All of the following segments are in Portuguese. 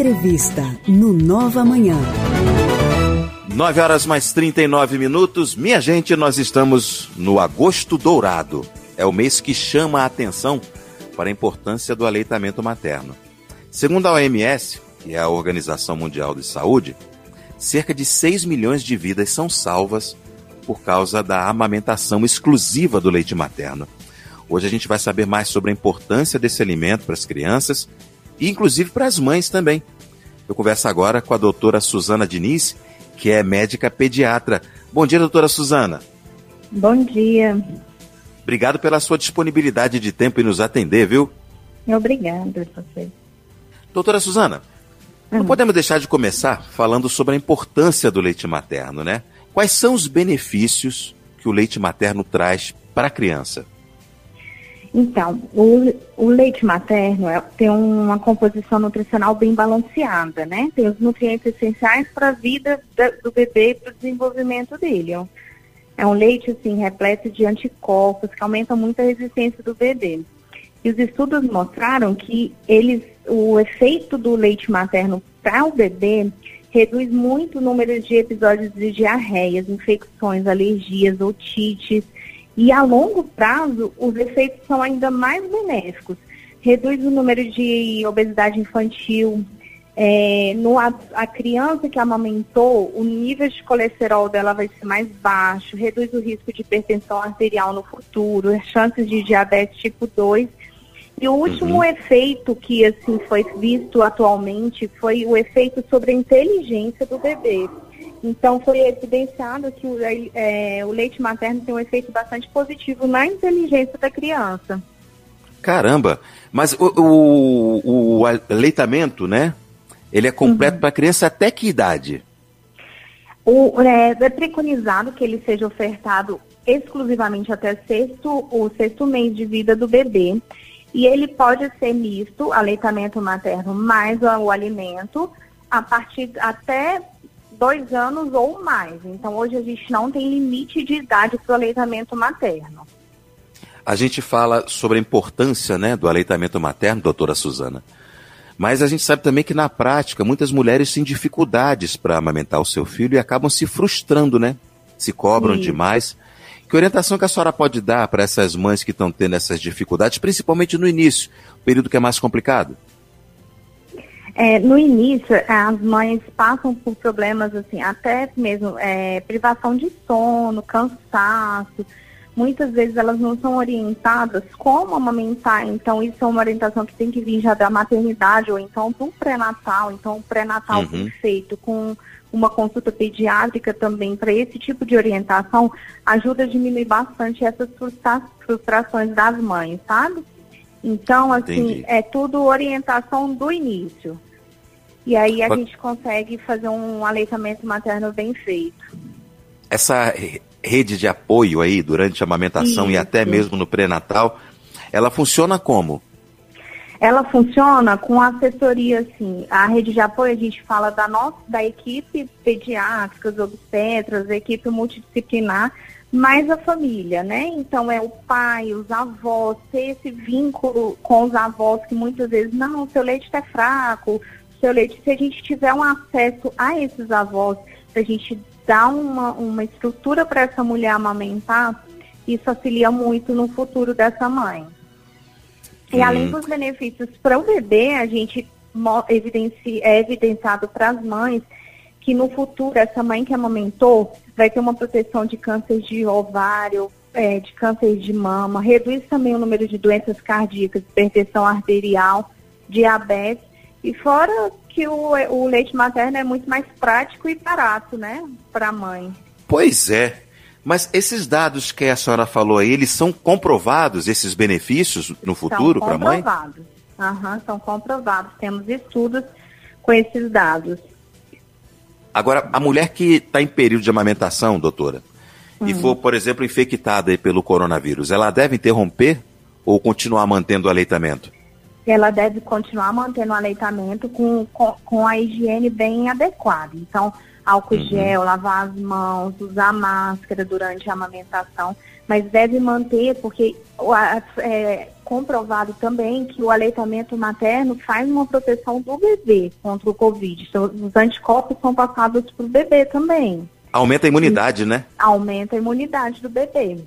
Entrevista no Nova Manhã. 9 horas mais 39 minutos. Minha gente, nós estamos no agosto dourado. É o mês que chama a atenção para a importância do aleitamento materno. Segundo a OMS, que é a Organização Mundial de Saúde, cerca de 6 milhões de vidas são salvas por causa da amamentação exclusiva do leite materno. Hoje a gente vai saber mais sobre a importância desse alimento para as crianças e inclusive para as mães também. Eu converso agora com a doutora Suzana Diniz, que é médica pediatra. Bom dia, doutora Suzana. Bom dia. Obrigado pela sua disponibilidade de tempo e nos atender, viu? Obrigada você. Doutora Suzana, não podemos deixar de começar falando sobre a importância do leite materno, né? Quais são os benefícios que o leite materno traz para a criança? Então, o, o leite materno é, tem uma composição nutricional bem balanceada, né? Tem os nutrientes essenciais para a vida da, do bebê e para o desenvolvimento dele. É um leite, assim, repleto de anticorpos que aumenta muito a resistência do bebê. E os estudos mostraram que eles, o efeito do leite materno para o bebê reduz muito o número de episódios de diarreias, infecções, alergias, otites, e a longo prazo, os efeitos são ainda mais benéficos. Reduz o número de obesidade infantil. É, no, a, a, criança que amamentou, o nível de colesterol dela vai ser mais baixo, reduz o risco de hipertensão arterial no futuro, chances de diabetes tipo 2. E o último uhum. efeito que assim foi visto atualmente foi o efeito sobre a inteligência do bebê. Então, foi evidenciado que o, é, o leite materno tem um efeito bastante positivo na inteligência da criança. Caramba! Mas o, o, o aleitamento, né? Ele é completo uhum. para criança até que idade? O, é, é, preconizado que ele seja ofertado exclusivamente até sexto, o sexto mês de vida do bebê. E ele pode ser misto, aleitamento materno mais o, o alimento, a partir até dois anos ou mais. Então, hoje a gente não tem limite de idade para o aleitamento materno. A gente fala sobre a importância né, do aleitamento materno, doutora Suzana. Mas a gente sabe também que na prática muitas mulheres têm dificuldades para amamentar o seu filho e acabam se frustrando, né? Se cobram Isso. demais. Que orientação que a senhora pode dar para essas mães que estão tendo essas dificuldades, principalmente no início, período que é mais complicado? É, no início, as mães passam por problemas assim, até mesmo é, privação de sono, cansaço. Muitas vezes elas não são orientadas como amamentar, então isso é uma orientação que tem que vir já da maternidade ou então do pré-natal. Então, o pré-natal uhum. feito com uma consulta pediátrica também para esse tipo de orientação ajuda a diminuir bastante essas frustra frustrações das mães, sabe? Então, assim, Entendi. é tudo orientação do início. E aí a Mas... gente consegue fazer um aleitamento materno bem feito. Essa rede de apoio aí durante a amamentação Isso. e até mesmo no pré-natal, ela funciona como? Ela funciona com assessoria, assim. A rede de apoio, a gente fala da nossa, da equipe pediátrica, os obstetras, equipe multidisciplinar, mais a família, né? Então é o pai, os avós, ter esse vínculo com os avós que muitas vezes, não, seu leite está fraco, seu leite, se a gente tiver um acesso a esses avós, se a gente dar uma, uma estrutura para essa mulher amamentar, isso auxilia muito no futuro dessa mãe. E hum. além dos benefícios para o bebê, a gente evidenci, é evidenciado para as mães que no futuro essa mãe que amamentou vai ter uma proteção de câncer de ovário, é, de câncer de mama, reduz também o número de doenças cardíacas, hipertensão arterial, diabetes e fora que o, o leite materno é muito mais prático e barato, né, para a mãe. Pois é. Mas esses dados que a senhora falou aí, eles são comprovados, esses benefícios no futuro para a mãe? São comprovados. Aham, são comprovados. Temos estudos com esses dados. Agora, a mulher que está em período de amamentação, doutora, hum. e for, por exemplo, infectada pelo coronavírus, ela deve interromper ou continuar mantendo o aleitamento? Ela deve continuar mantendo o aleitamento com, com, com a higiene bem adequada. Então, álcool uhum. gel, lavar as mãos, usar máscara durante a amamentação, mas deve manter, porque é, comprovado também que o aleitamento materno faz uma proteção do bebê contra o Covid. Então, os anticorpos são passados para o bebê também. Aumenta a imunidade, né? Aumenta a imunidade do bebê.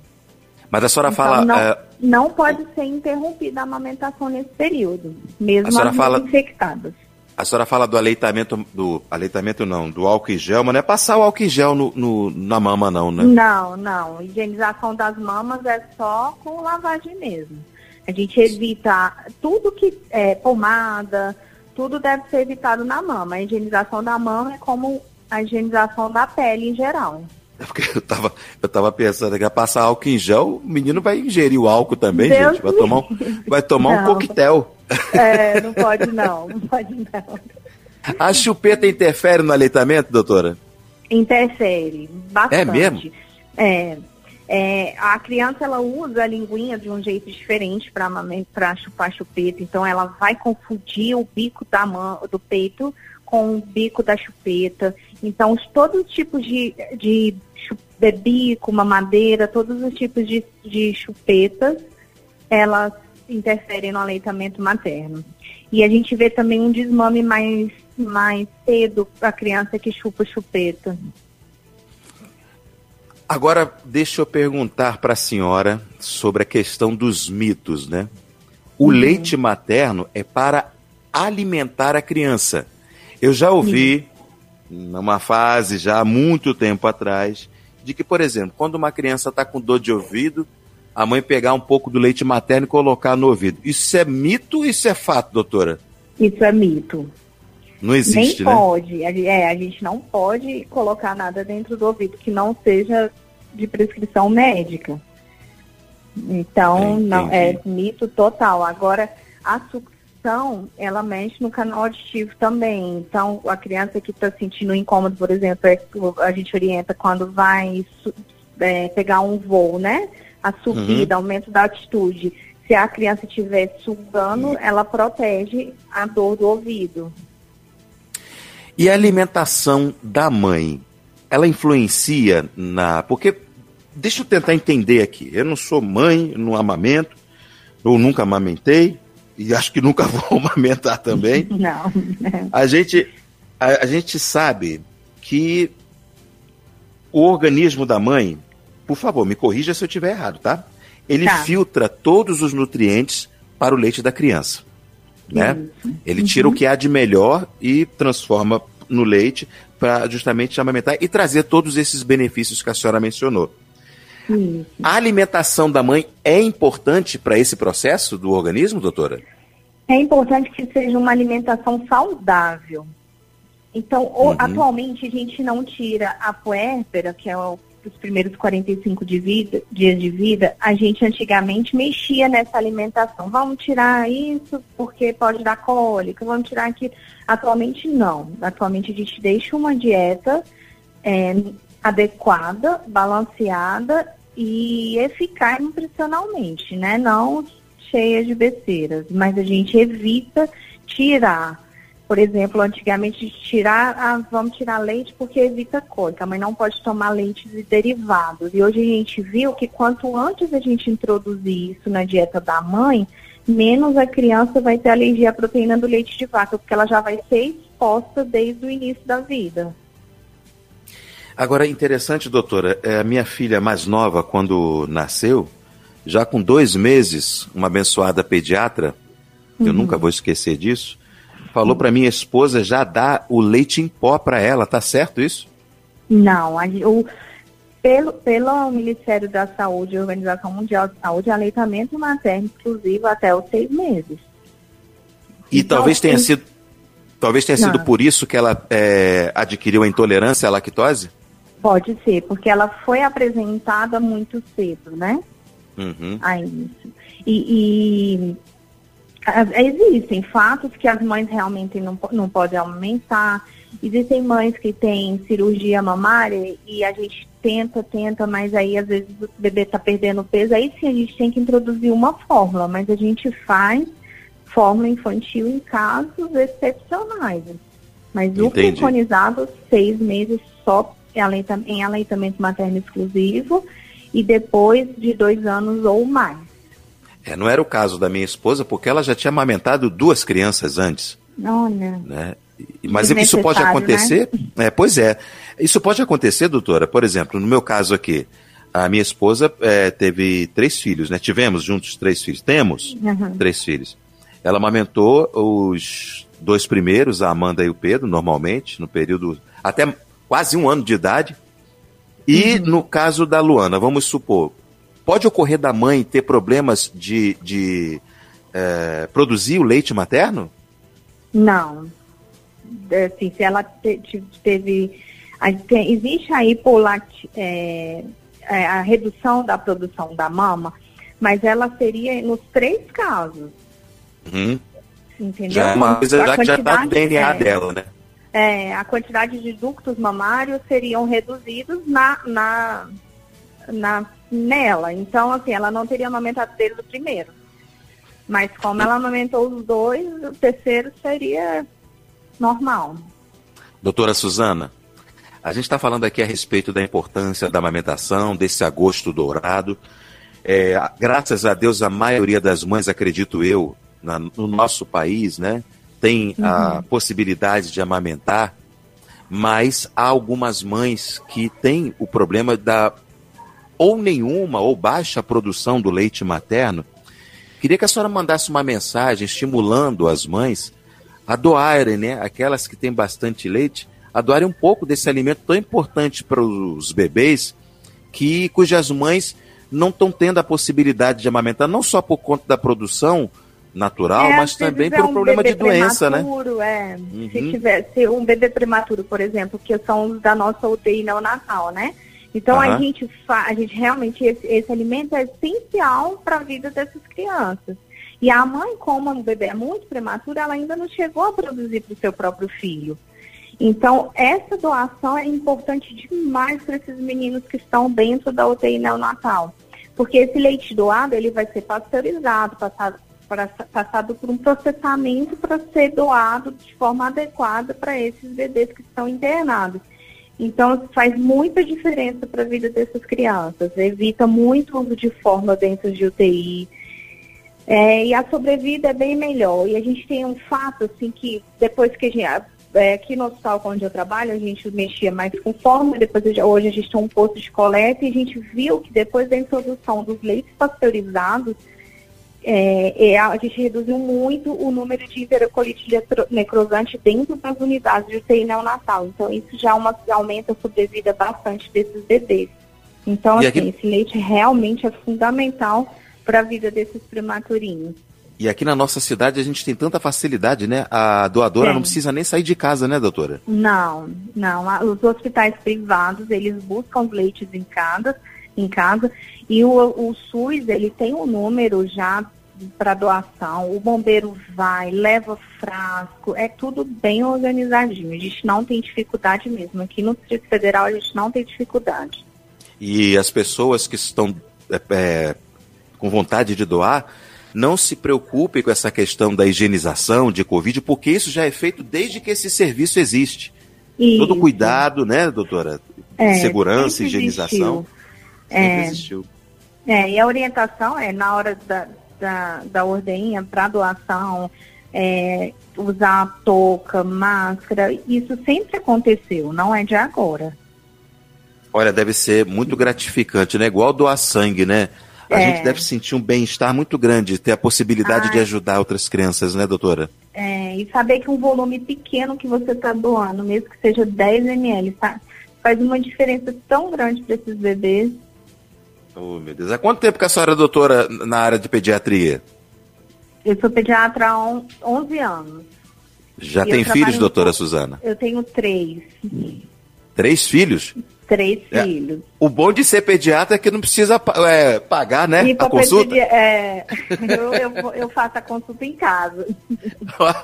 Mas a senhora então, fala. Não, uh... não pode ser interrompida a amamentação nesse período, mesmo a senhora as fala... infectadas. A senhora fala do aleitamento, do aleitamento não, do álcool em gel, mas não é passar o álcool em gel no, no, na mama não, né? Não, não. Higienização das mamas é só com lavagem mesmo. A gente evita tudo que é pomada, tudo deve ser evitado na mama. A higienização da mama é como a higienização da pele em geral. É porque eu tava, eu tava pensando que passar álcool em gel, o menino vai ingerir o álcool também, Deus gente. Vai tomar, um, vai tomar um coquetel. É, não pode não, não pode não. A chupeta interfere no aleitamento, doutora? Interfere, bastante. É mesmo? É. É, a criança ela usa a linguinha de um jeito diferente para chupar chupeta, então ela vai confundir o bico da mão, do peito com o bico da chupeta. Então, todos os tipos de, de, de bico, mamadeira, todos os tipos de, de chupetas, elas interferem no aleitamento materno. E a gente vê também um desmame mais, mais cedo para a criança que chupa chupeta. Agora, deixa eu perguntar para a senhora sobre a questão dos mitos, né? O uhum. leite materno é para alimentar a criança. Eu já ouvi, numa fase já há muito tempo atrás, de que, por exemplo, quando uma criança está com dor de ouvido, a mãe pegar um pouco do leite materno e colocar no ouvido. Isso é mito ou isso é fato, doutora? Isso é mito. Não existe, Nem né? pode. É, a gente não pode colocar nada dentro do ouvido que não seja de prescrição médica. Então, não, é mito total. Agora, a sucção, ela mexe no canal auditivo também. Então, a criança que está sentindo incômodo, por exemplo, é, a gente orienta quando vai é, pegar um voo, né? a subida, uhum. aumento da altitude. Se a criança estiver sugando, ela protege a dor do ouvido. E a alimentação da mãe, ela influencia na. Porque, deixa eu tentar entender aqui. Eu não sou mãe, não amamento, ou nunca amamentei, e acho que nunca vou amamentar também. Não. A gente, a, a gente sabe que o organismo da mãe por favor, me corrija se eu estiver errado, tá? Ele tá. filtra todos os nutrientes para o leite da criança. Né? Ele tira uhum. o que há de melhor e transforma no leite para justamente amamentar e trazer todos esses benefícios que a senhora mencionou. Isso. A alimentação da mãe é importante para esse processo do organismo, doutora? É importante que seja uma alimentação saudável. Então, uhum. atualmente a gente não tira a puérpera, que é o os primeiros 45 de vida, dias de vida, a gente antigamente mexia nessa alimentação. Vamos tirar isso porque pode dar cólica, vamos tirar aquilo. Atualmente não. Atualmente a gente deixa uma dieta é, adequada, balanceada e eficaz nutricionalmente, né? Não cheia de besteiras, mas a gente evita tirar por exemplo, antigamente tirar, ah, vamos tirar leite porque evita cólica, mas não pode tomar leites e derivados. E hoje a gente viu que quanto antes a gente introduzir isso na dieta da mãe, menos a criança vai ter alergia à proteína do leite de vaca, porque ela já vai ser exposta desde o início da vida. Agora, interessante, doutora, é, a minha filha mais nova, quando nasceu, já com dois meses, uma abençoada pediatra, uhum. eu nunca vou esquecer disso, falou para minha esposa já dar o leite em pó para ela, tá certo isso? Não, a, o, pelo, pelo Ministério da Saúde Organização Mundial de Saúde, aleitamento materno exclusivo até os seis meses. E então, talvez tenha sido talvez tenha não. sido por isso que ela é, adquiriu a intolerância à lactose? Pode ser, porque ela foi apresentada muito cedo, né? Uhum. A isso. E, e Existem fatos que as mães realmente não, não podem aumentar. Existem mães que têm cirurgia mamária e a gente tenta, tenta, mas aí às vezes o bebê está perdendo peso. Aí sim a gente tem que introduzir uma fórmula, mas a gente faz fórmula infantil em casos excepcionais. Mas Entendi. o preconizado, seis meses só em aleitamento materno exclusivo e depois de dois anos ou mais. É, não era o caso da minha esposa, porque ela já tinha amamentado duas crianças antes. Olha. Né? Mas isso pode acontecer? Né? É, pois é. Isso pode acontecer, doutora. Por exemplo, no meu caso aqui, a minha esposa é, teve três filhos, né? Tivemos juntos três filhos. Temos uhum. três filhos. Ela amamentou os dois primeiros, a Amanda e o Pedro, normalmente, no período até quase um ano de idade. E uhum. no caso da Luana, vamos supor, pode ocorrer da mãe ter problemas de, de é, produzir o leite materno? Não. Assim, se ela te, teve. Existe a hipolat, é, é, a redução da produção da mama, mas ela seria nos três casos. Uhum. Entendeu? Já é uma coisa já que já está no DNA é, dela, né? É, a quantidade de ductos mamários seriam reduzidos na, na, na, nela. Então, assim, ela não teria amamentado desde o primeiro. Mas como ela amamentou os dois, o terceiro seria normal. Doutora Suzana, a gente está falando aqui a respeito da importância da amamentação, desse agosto dourado. É, graças a Deus, a maioria das mães, acredito eu, na, no nosso país, né, tem uhum. a possibilidade de amamentar, mas há algumas mães que têm o problema da ou nenhuma ou baixa produção do leite materno. Queria que a senhora mandasse uma mensagem estimulando as mães a doarem, né, aquelas que têm bastante leite, a doarem um pouco desse alimento tão importante para os bebês, que cujas mães não estão tendo a possibilidade de amamentar, não só por conta da produção natural, é, mas também é um problema de doença, né? É. Uhum. Se tivesse um bebê prematuro, por exemplo, que são os da nossa UTI neonatal, né? Então uhum. a gente a gente realmente esse, esse alimento é essencial para a vida dessas crianças. E a mãe, como o bebê é muito prematuro, ela ainda não chegou a produzir para o seu próprio filho. Então, essa doação é importante demais para esses meninos que estão dentro da UTI neonatal. Porque esse leite doado, ele vai ser pasteurizado, passado, passado por um processamento para ser doado de forma adequada para esses bebês que estão internados. Então, faz muita diferença para a vida dessas crianças. Evita muito uso de fórmula dentro de UTI. É, e a sobrevida é bem melhor. E a gente tem um fato, assim, que depois que a gente, é, aqui no hospital onde eu trabalho, a gente mexia mais com fórmula, depois hoje a gente tem um posto de coleta e a gente viu que depois da introdução dos leites pasteurizados, é, é, a gente reduziu muito o número de enterocolite necrosante dentro das unidades de UTI neonatal. Então, isso já uma, aumenta a sobrevida bastante desses bebês. Então, assim, aqui... esse leite realmente é fundamental para a vida desses prematurinhos. E aqui na nossa cidade a gente tem tanta facilidade, né? A doadora não precisa nem sair de casa, né, doutora? Não, não. Os hospitais privados, eles buscam os leites em casa, em casa e o, o SUS, ele tem um número já para doação, o bombeiro vai, leva frasco, é tudo bem organizadinho. A gente não tem dificuldade mesmo. Aqui no Distrito Federal a gente não tem dificuldade. E as pessoas que estão é, é com vontade de doar, não se preocupe com essa questão da higienização de Covid, porque isso já é feito desde que esse serviço existe. Isso. Todo cuidado, né, doutora? É, Segurança, higienização. É, existiu. É, e a orientação é na hora da, da, da ordenha para doação, é, usar touca, máscara, isso sempre aconteceu, não é de agora. Olha, deve ser muito gratificante, né? Igual doar sangue, né? A é. gente deve sentir um bem-estar muito grande, ter a possibilidade de ajudar outras crianças, né, doutora? É, e saber que um volume pequeno que você está doando, mesmo que seja 10 ml, faz uma diferença tão grande para esses bebês. Oh, meu Deus. Há quanto tempo que a senhora é doutora na área de pediatria? Eu sou pediatra há 11 anos. Já e tem filhos, doutora Suzana? Eu tenho três. Três filhos? Três é. filhos. O bom de ser pediatra é que não precisa é, pagar, né? a consulta. Pedir, é, eu, eu, eu, faço a consulta em casa.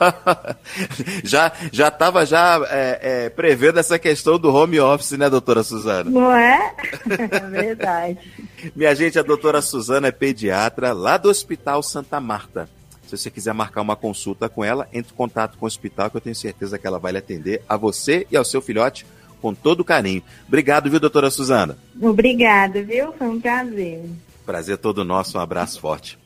já já estava já é, é, prevendo essa questão do home office, né, doutora Suzana? Não é? É verdade. Minha gente, a doutora Suzana é pediatra lá do Hospital Santa Marta. Se você quiser marcar uma consulta com ela, entre em contato com o hospital que eu tenho certeza que ela vai lhe atender a você e ao seu filhote com todo carinho. Obrigado, viu, doutora Suzana? Obrigada, viu? Foi um prazer. Prazer todo nosso, um abraço forte.